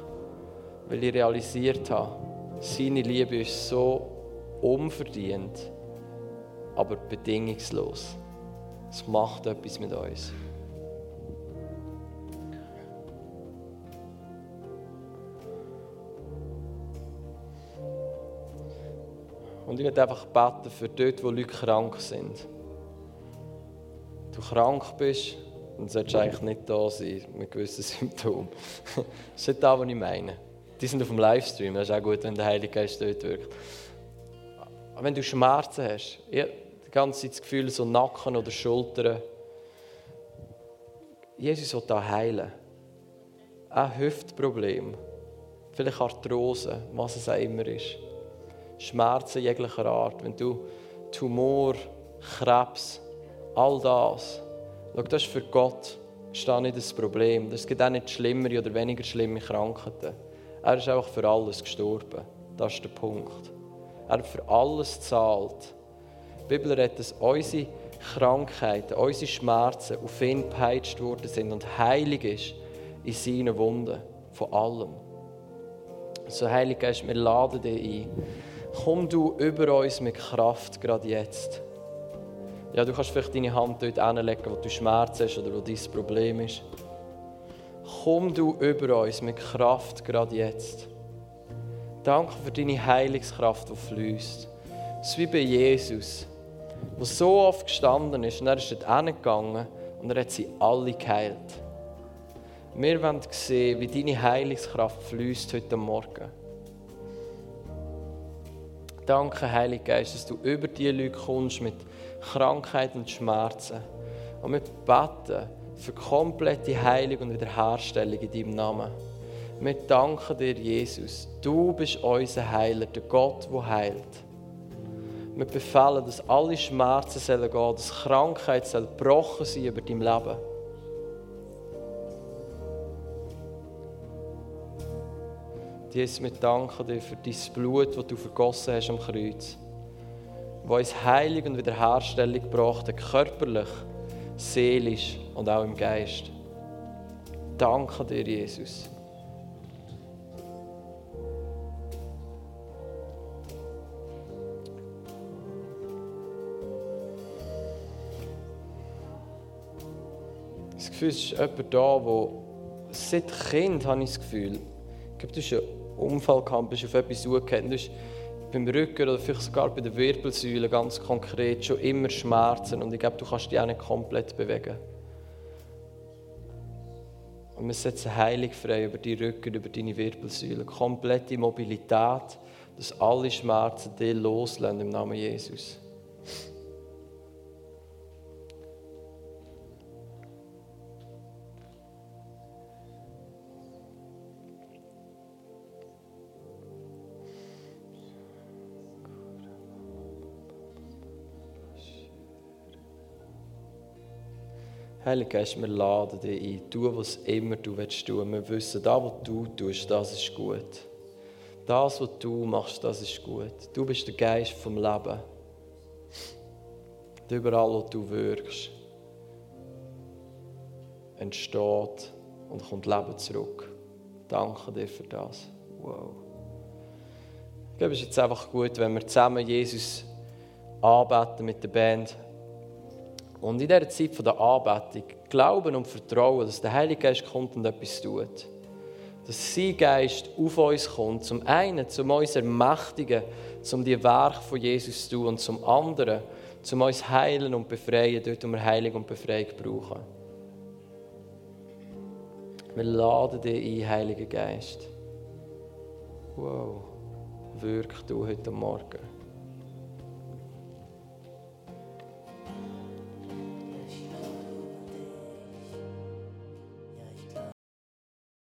Speaker 1: Weil ich realisiert habe, seine Liebe ist so unverdient, aber bedingungslos. Es macht etwas mit uns. Und ich werde einfach beten für dort, wo Leute krank sind. Du krank bist, dann solltest du eigentlich nicht da sein mit gewissen Symptomen. das ist nicht das, was ich meine. Die sind auf dem Livestream, das ist auch gut, wenn der Heilige Geist dort wirkt. Wenn du Schmerzen hast, die ganze Zeit das Gefühl, so Nacken oder Schultern, Jesus will da heilen. Auch Hüftprobleme, vielleicht Arthrose, was es auch immer ist. Schmerzen jeglicher Art, wenn du Tumor, Krebs, all das, schau, das ist für Gott ist da nicht das Problem. Es gibt auch nicht schlimmere oder weniger schlimme Krankheiten. Er ist einfach für alles gestorben. Das ist der Punkt. Er hat für alles gezahlt. Die Bibel redet, dass unsere Krankheiten, unsere Schmerzen auf ihn gepeitscht worden sind und heilig ist in seinen Wunden. Von allem. So, Heilige Geist, wir laden dich ein komm du über uns mit Kraft, gerade jetzt. Ja, du kannst vielleicht deine Hand dort hinlegen, wo du Schmerz hast oder wo dein Problem ist. Komm du über uns mit Kraft, gerade jetzt. Danke für deine Heilungskraft, die fließt. Ist wie bei Jesus, der so oft gestanden ist und er ist dort hingegangen und er hat sie alle geheilt. Wir wollen sehen, wie deine Heilungskraft fließt heute Morgen. Danke, Heiliger Geist, dass du über die Leute kommst mit Krankheit und Schmerzen. Und wir beten für komplette Heilung und Wiederherstellung in deinem Namen. Wir danken dir, Jesus. Du bist unser Heiler, der Gott, der heilt. Wir befehlen, dass alle Schmerzen sollen gehen, dass Krankheit gebrochen sein über dein Leben. Jesus, wir danken dir für dein Blut, das du vergossen hast am Kreuz, das uns Heilung und Wiederherstellung gebracht hat, körperlich, seelisch und auch im Geist. Danke dir, Jesus. Das Gefühl, es ist jemand da, der seit Kind, habe ich das Gefühl, ich glaube, das ist Unfall gehabt, bist auf etwas hast beim Rücken oder vielleicht sogar bei der Wirbelsäule ganz konkret schon immer Schmerzen und ich glaube, du kannst dich auch nicht komplett bewegen. Und wir setzen heilig frei über die Rücken, über deine Wirbelsäule, komplette Mobilität, dass alle Schmerzen dir loslassen im Namen Jesus. Heilige Geist, wir laden dich ein. Tu, was immer du willst tun. Wir wissen, das, was du tust, das ist gut. Das, was du machst, das ist gut. Du bist der Geist vom Leben. Und überall, wo du wirkst, entsteht und kommt Leben zurück. Danke dir für das. Wow. Ich glaube, es ist jetzt einfach gut, wenn wir zusammen Jesus anbeten mit der Band. Und in dieser Zeit der Anbetung glauben und vertrauen, dass der Heilige Geist kommt und etwas tut. Dass sein Geist auf uns kommt, zum einen, zum uns ermächtigen, zum die Werke von Jesus zu tun und zum anderen, zum uns heilen und befreien, dort wo wir Heilung und Befreiung brauchen. Wir laden dich ein, Heiliger Geist. Wow, wirk du heute Morgen.